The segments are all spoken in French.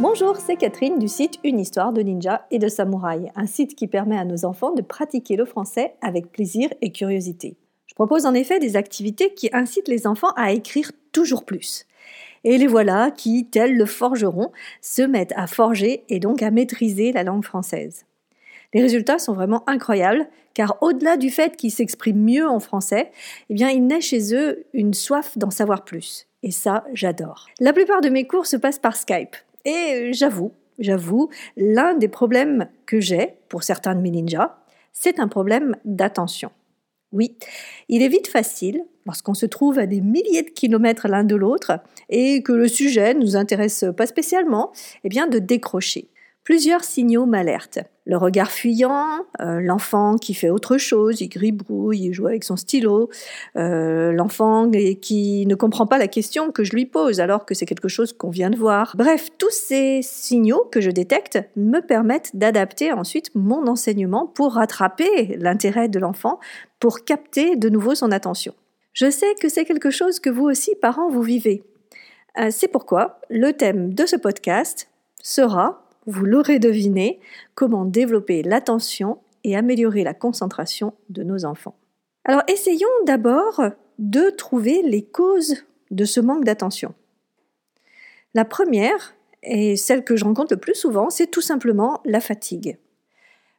Bonjour, c'est Catherine du site Une histoire de ninja et de samouraï, un site qui permet à nos enfants de pratiquer le français avec plaisir et curiosité. Je propose en effet des activités qui incitent les enfants à écrire toujours plus. Et les voilà qui, tels le forgeron, se mettent à forger et donc à maîtriser la langue française. Les résultats sont vraiment incroyables, car au-delà du fait qu'ils s'expriment mieux en français, eh bien, il naît chez eux une soif d'en savoir plus. Et ça, j'adore. La plupart de mes cours se passent par Skype. Et euh, j'avoue, j'avoue, l'un des problèmes que j'ai pour certains de mes ninjas, c'est un problème d'attention. Oui, il est vite facile, lorsqu'on se trouve à des milliers de kilomètres l'un de l'autre et que le sujet ne nous intéresse pas spécialement, eh bien de décrocher. Plusieurs signaux m'alertent. Le regard fuyant, euh, l'enfant qui fait autre chose, il gribouille, il joue avec son stylo, euh, l'enfant qui ne comprend pas la question que je lui pose alors que c'est quelque chose qu'on vient de voir. Bref, tous ces signaux que je détecte me permettent d'adapter ensuite mon enseignement pour rattraper l'intérêt de l'enfant, pour capter de nouveau son attention. Je sais que c'est quelque chose que vous aussi, parents, vous vivez. Euh, c'est pourquoi le thème de ce podcast sera vous l'aurez deviné, comment développer l'attention et améliorer la concentration de nos enfants. Alors essayons d'abord de trouver les causes de ce manque d'attention. La première, et celle que je rencontre le plus souvent, c'est tout simplement la fatigue.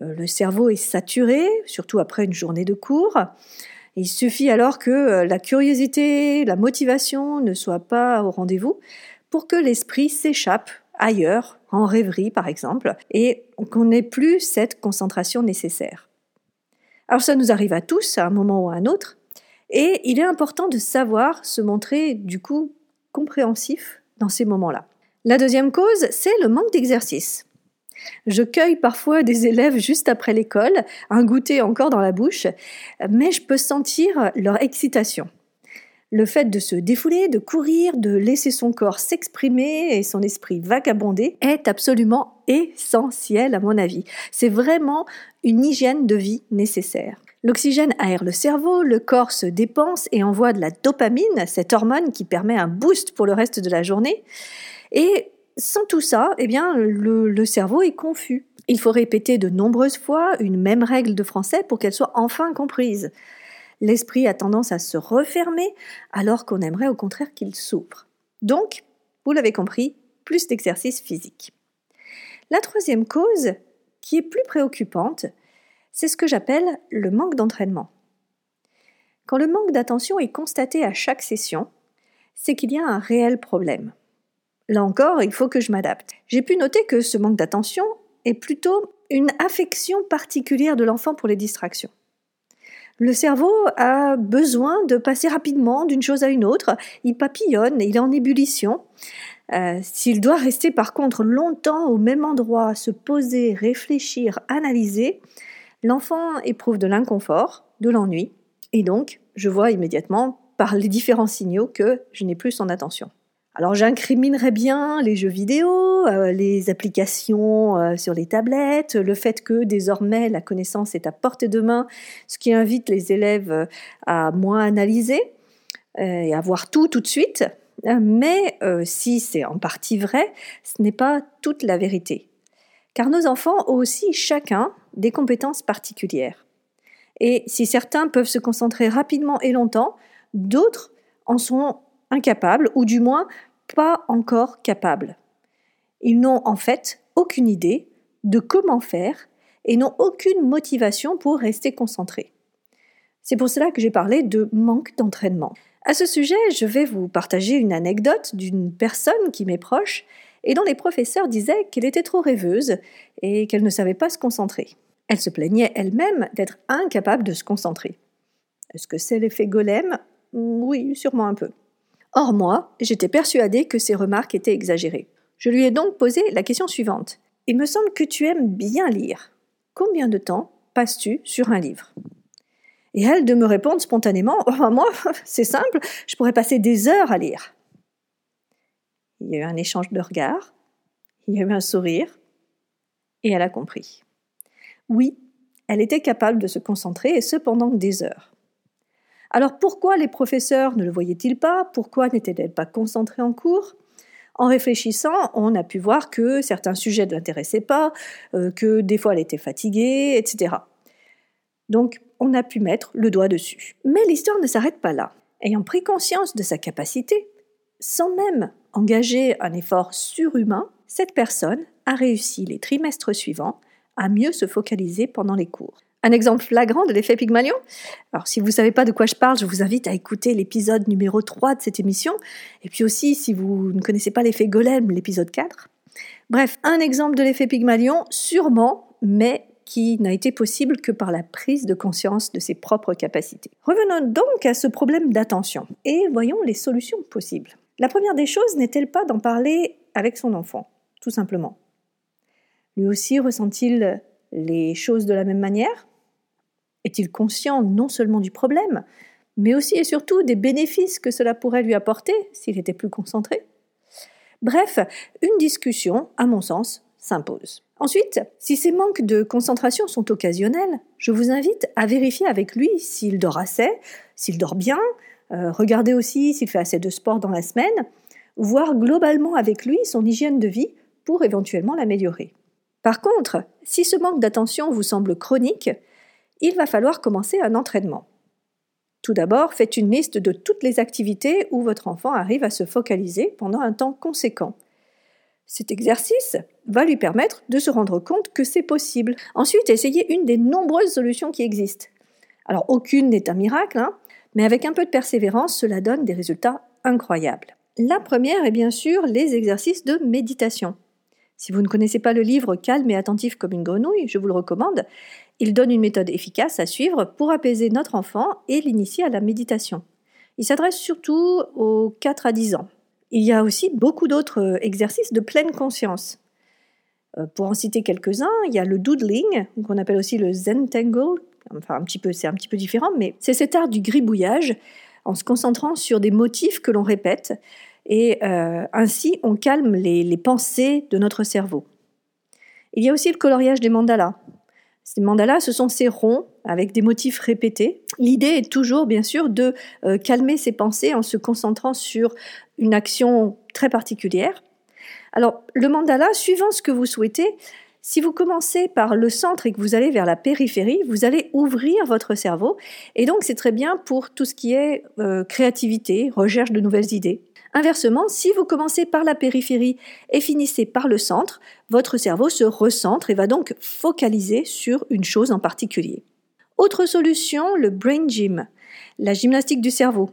Euh, le cerveau est saturé, surtout après une journée de cours. Il suffit alors que euh, la curiosité, la motivation ne soient pas au rendez-vous pour que l'esprit s'échappe ailleurs, en rêverie par exemple, et qu'on n'ait plus cette concentration nécessaire. Alors ça nous arrive à tous à un moment ou à un autre, et il est important de savoir se montrer du coup compréhensif dans ces moments-là. La deuxième cause, c'est le manque d'exercice. Je cueille parfois des élèves juste après l'école, un goûter encore dans la bouche, mais je peux sentir leur excitation. Le fait de se défouler, de courir, de laisser son corps s'exprimer et son esprit vagabonder est absolument essentiel à mon avis. C'est vraiment une hygiène de vie nécessaire. L'oxygène aère le cerveau, le corps se dépense et envoie de la dopamine, cette hormone qui permet un boost pour le reste de la journée. Et sans tout ça, eh bien, le, le cerveau est confus. Il faut répéter de nombreuses fois une même règle de français pour qu'elle soit enfin comprise l'esprit a tendance à se refermer alors qu'on aimerait au contraire qu'il s'ouvre. Donc, vous l'avez compris, plus d'exercice physique. La troisième cause, qui est plus préoccupante, c'est ce que j'appelle le manque d'entraînement. Quand le manque d'attention est constaté à chaque session, c'est qu'il y a un réel problème. Là encore, il faut que je m'adapte. J'ai pu noter que ce manque d'attention est plutôt une affection particulière de l'enfant pour les distractions. Le cerveau a besoin de passer rapidement d'une chose à une autre. Il papillonne, il est en ébullition. Euh, s'il doit rester par contre longtemps au même endroit, se poser, réfléchir, analyser, l'enfant éprouve de l'inconfort, de l'ennui, et donc je vois immédiatement par les différents signaux que je n'ai plus son attention. Alors j'incriminerais bien les jeux vidéo, euh, les applications euh, sur les tablettes, le fait que désormais la connaissance est à portée de main, ce qui invite les élèves euh, à moins analyser et à voir tout tout de suite. Mais si c'est en partie vrai, ce n'est pas toute la vérité. Car nos enfants ont aussi chacun des compétences particulières. Et si certains peuvent se concentrer rapidement et longtemps, d'autres en sont incapables, ou du moins pas encore capables. Ils n'ont en fait aucune idée de comment faire et n'ont aucune motivation pour rester concentrés. C'est pour cela que j'ai parlé de manque d'entraînement. À ce sujet, je vais vous partager une anecdote d'une personne qui m'est proche et dont les professeurs disaient qu'elle était trop rêveuse et qu'elle ne savait pas se concentrer. Elle se plaignait elle-même d'être incapable de se concentrer. Est-ce que c'est l'effet golem? Oui, sûrement un peu. Or moi, j'étais persuadée que ces remarques étaient exagérées. Je lui ai donc posé la question suivante. Il me semble que tu aimes bien lire. Combien de temps passes-tu sur un livre? Et elle de me répondre spontanément oh, Moi, c'est simple, je pourrais passer des heures à lire. Il y a eu un échange de regards, il y a eu un sourire, et elle a compris. Oui, elle était capable de se concentrer, et cependant des heures. Alors pourquoi les professeurs ne le voyaient-ils pas? Pourquoi n'étaient-elles pas concentrés en cours? En réfléchissant, on a pu voir que certains sujets ne l'intéressaient pas, euh, que des fois elle était fatiguée, etc. Donc, on a pu mettre le doigt dessus. Mais l'histoire ne s'arrête pas là. Ayant pris conscience de sa capacité, sans même engager un effort surhumain, cette personne a réussi les trimestres suivants à mieux se focaliser pendant les cours. Un exemple flagrant de l'effet Pygmalion Alors, si vous ne savez pas de quoi je parle, je vous invite à écouter l'épisode numéro 3 de cette émission. Et puis aussi, si vous ne connaissez pas l'effet Golem, l'épisode 4. Bref, un exemple de l'effet Pygmalion, sûrement, mais qui n'a été possible que par la prise de conscience de ses propres capacités. Revenons donc à ce problème d'attention et voyons les solutions possibles. La première des choses n'est-elle pas d'en parler avec son enfant, tout simplement? Lui aussi ressent-il les choses de la même manière? Est-il conscient non seulement du problème, mais aussi et surtout des bénéfices que cela pourrait lui apporter s'il était plus concentré Bref, une discussion, à mon sens, s'impose. Ensuite, si ces manques de concentration sont occasionnels, je vous invite à vérifier avec lui s'il dort assez, s'il dort bien, euh, regardez aussi s'il fait assez de sport dans la semaine, voir globalement avec lui son hygiène de vie pour éventuellement l'améliorer. Par contre, si ce manque d'attention vous semble chronique, il va falloir commencer un entraînement. Tout d'abord, faites une liste de toutes les activités où votre enfant arrive à se focaliser pendant un temps conséquent. Cet exercice va lui permettre de se rendre compte que c'est possible. Ensuite, essayez une des nombreuses solutions qui existent. Alors, aucune n'est un miracle, hein, mais avec un peu de persévérance, cela donne des résultats incroyables. La première est bien sûr les exercices de méditation. Si vous ne connaissez pas le livre Calme et attentif comme une grenouille, je vous le recommande. Il donne une méthode efficace à suivre pour apaiser notre enfant et l'initier à la méditation. Il s'adresse surtout aux 4 à 10 ans. Il y a aussi beaucoup d'autres euh, exercices de pleine conscience. Euh, pour en citer quelques-uns, il y a le doodling, qu'on appelle aussi le zentangle. Enfin, un petit peu, c'est un petit peu différent, mais c'est cet art du gribouillage en se concentrant sur des motifs que l'on répète et euh, ainsi on calme les, les, pensées de notre cerveau. Il y a aussi le coloriage des mandalas. Ces mandalas, ce sont ces ronds avec des motifs répétés. L'idée est toujours, bien sûr, de calmer ses pensées en se concentrant sur une action très particulière. Alors, le mandala, suivant ce que vous souhaitez, si vous commencez par le centre et que vous allez vers la périphérie, vous allez ouvrir votre cerveau. Et donc, c'est très bien pour tout ce qui est euh, créativité, recherche de nouvelles idées. Inversement, si vous commencez par la périphérie et finissez par le centre, votre cerveau se recentre et va donc focaliser sur une chose en particulier. Autre solution, le brain gym, la gymnastique du cerveau.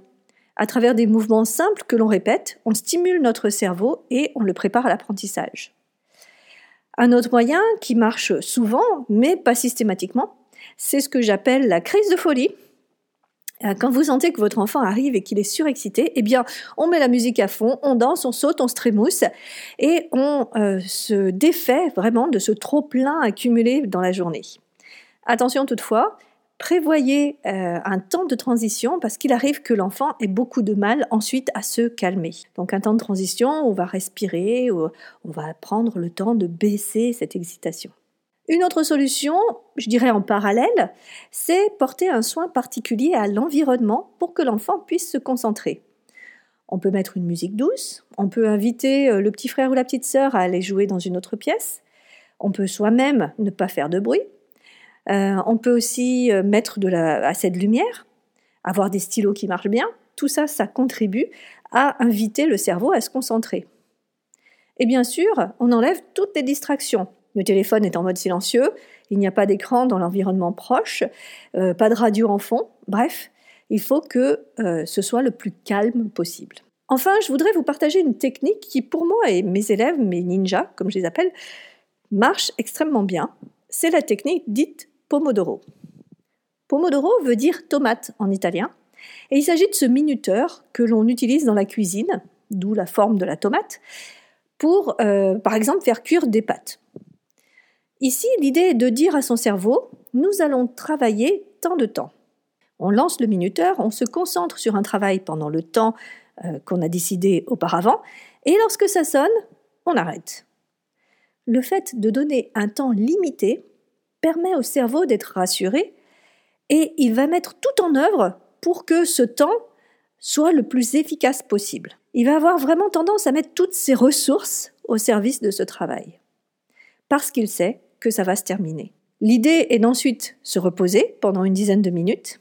À travers des mouvements simples que l'on répète, on stimule notre cerveau et on le prépare à l'apprentissage. Un autre moyen qui marche souvent, mais pas systématiquement, c'est ce que j'appelle la crise de folie. Euh, quand vous sentez que votre enfant arrive et qu'il est surexcité, eh bien, on met la musique à fond, on danse, on saute, on se trémousse et on euh, se défait vraiment de ce trop-plein accumulé dans la journée. Attention toutefois, prévoyez euh, un temps de transition parce qu'il arrive que l'enfant ait beaucoup de mal ensuite à se calmer. Donc un temps de transition, on va respirer, on va prendre le temps de baisser cette excitation. Une autre solution, je dirais en parallèle, c'est porter un soin particulier à l'environnement pour que l'enfant puisse se concentrer. On peut mettre une musique douce, on peut inviter euh, le petit frère ou la petite sœur à aller jouer dans une autre pièce, on peut soi-même ne pas faire de bruit, euh, on peut aussi euh, mettre de la, assez de lumière, avoir des stylos qui marchent bien. Tout ça, ça contribue à inviter le cerveau à se concentrer. Et bien sûr, on enlève toutes les distractions. Le téléphone est en mode silencieux, il n'y a pas d'écran dans l'environnement proche, euh, pas de radio en fond, bref, il faut que ce soit le plus calme possible. Enfin, je voudrais vous partager une technique qui, pour moi et mes élèves, mes ninjas, comme je les appelle, marche extrêmement bien. C'est la technique dite Pomodoro. Pomodoro veut dire tomate en italien, et il s'agit de ce minuteur que l'on utilise dans la cuisine, d'où la forme de la tomate, pour, euh, par exemple, faire cuire des pâtes. Ici, l'idée est de dire à son cerveau, nous allons travailler tant de temps. On lance le minuteur, on se concentre sur un travail pendant le temps euh, qu'on a décidé auparavant, et lorsque ça sonne, on arrête. Le fait de donner un temps limité permet au cerveau d'être rassuré et il va mettre tout en œuvre pour que ce temps soit le plus efficace possible. Il va avoir vraiment tendance à mettre toutes ses ressources au service de ce travail, parce qu'il sait que ça va se terminer. L'idée est d'ensuite se reposer pendant une dizaine de minutes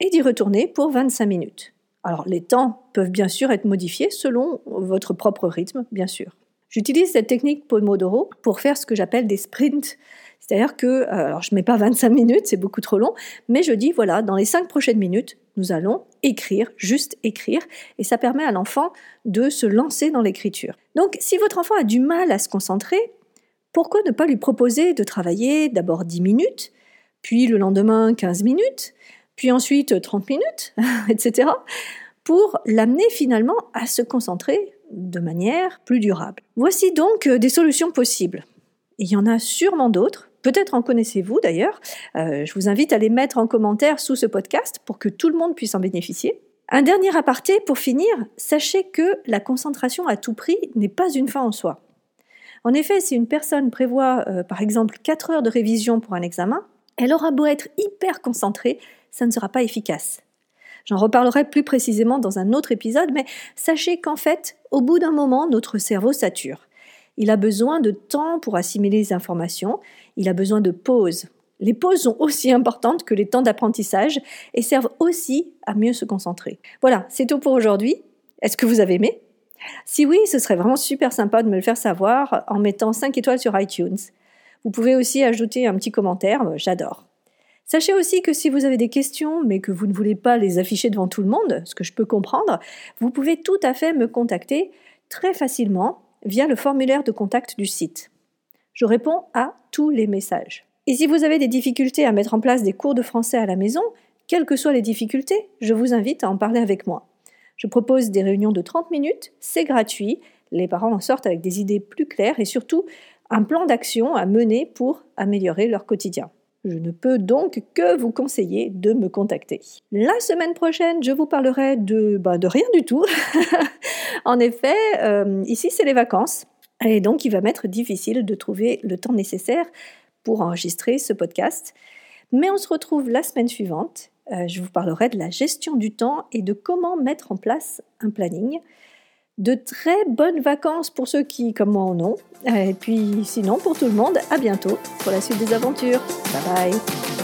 et d'y retourner pour 25 minutes. Alors les temps peuvent bien sûr être modifiés selon votre propre rythme, bien sûr. J'utilise cette technique Pomodoro pour faire ce que j'appelle des sprints. C'est-à-dire que, euh, alors je ne mets pas 25 minutes, c'est beaucoup trop long, mais je dis, voilà, dans les 5 prochaines minutes, nous allons écrire, juste écrire, et ça permet à l'enfant de se lancer dans l'écriture. Donc si votre enfant a du mal à se concentrer, pourquoi ne pas lui proposer de travailler d'abord 10 minutes, puis le lendemain 15 minutes, puis ensuite 30 minutes, etc., pour l'amener finalement à se concentrer de manière plus durable? Voici donc euh, des solutions possibles. Il y en a sûrement d'autres, peut-être en connaissez-vous d'ailleurs. Euh, je vous invite à les mettre en commentaire sous ce podcast pour que tout le monde puisse en bénéficier. Un dernier aparté pour finir, sachez que la concentration à tout prix n'est pas une fin en soi. En effet, si une personne prévoit euh, par exemple 4 heures de révision pour un examen, elle aura beau être hyper concentrée, ça ne sera pas efficace. J'en reparlerai plus précisément dans un autre épisode, mais sachez qu'en fait, au bout d'un moment, notre cerveau sature. Il a besoin de temps pour assimiler les informations, il a besoin de pauses. Les pauses sont aussi importantes que les temps d'apprentissage et servent aussi à mieux se concentrer. Voilà, c'est tout pour aujourd'hui. Est-ce que vous avez aimé? Si oui, ce serait vraiment super sympa de me le faire savoir en mettant 5 étoiles sur iTunes. Vous pouvez aussi ajouter un petit commentaire, j'adore. Sachez aussi que si vous avez des questions, mais que vous ne voulez pas les afficher devant tout le monde, ce que je peux comprendre, vous pouvez tout à fait me contacter très facilement via le formulaire de contact du site. Je réponds à tous les messages. Et si vous avez des difficultés à mettre en place des cours de français à la maison, quelles que soient les difficultés, je vous invite à en parler avec moi. Je propose des réunions de 30 minutes, c'est gratuit, les parents en sortent avec des idées plus claires et surtout un plan d'action à mener pour améliorer leur quotidien. Je ne peux donc que vous conseiller de me contacter. La semaine prochaine, je vous parlerai de, bah, de rien du tout. en effet, euh, ici, c'est les vacances. Et donc, il va m'être difficile de trouver le temps nécessaire pour enregistrer ce podcast. Mais on se retrouve la semaine suivante. Euh, je vous parlerai de la gestion du temps et de comment mettre en place un planning. De très bonnes vacances pour ceux qui, comme moi, en ont. Et puis, sinon, pour tout le monde, à bientôt pour la suite des aventures. Bye bye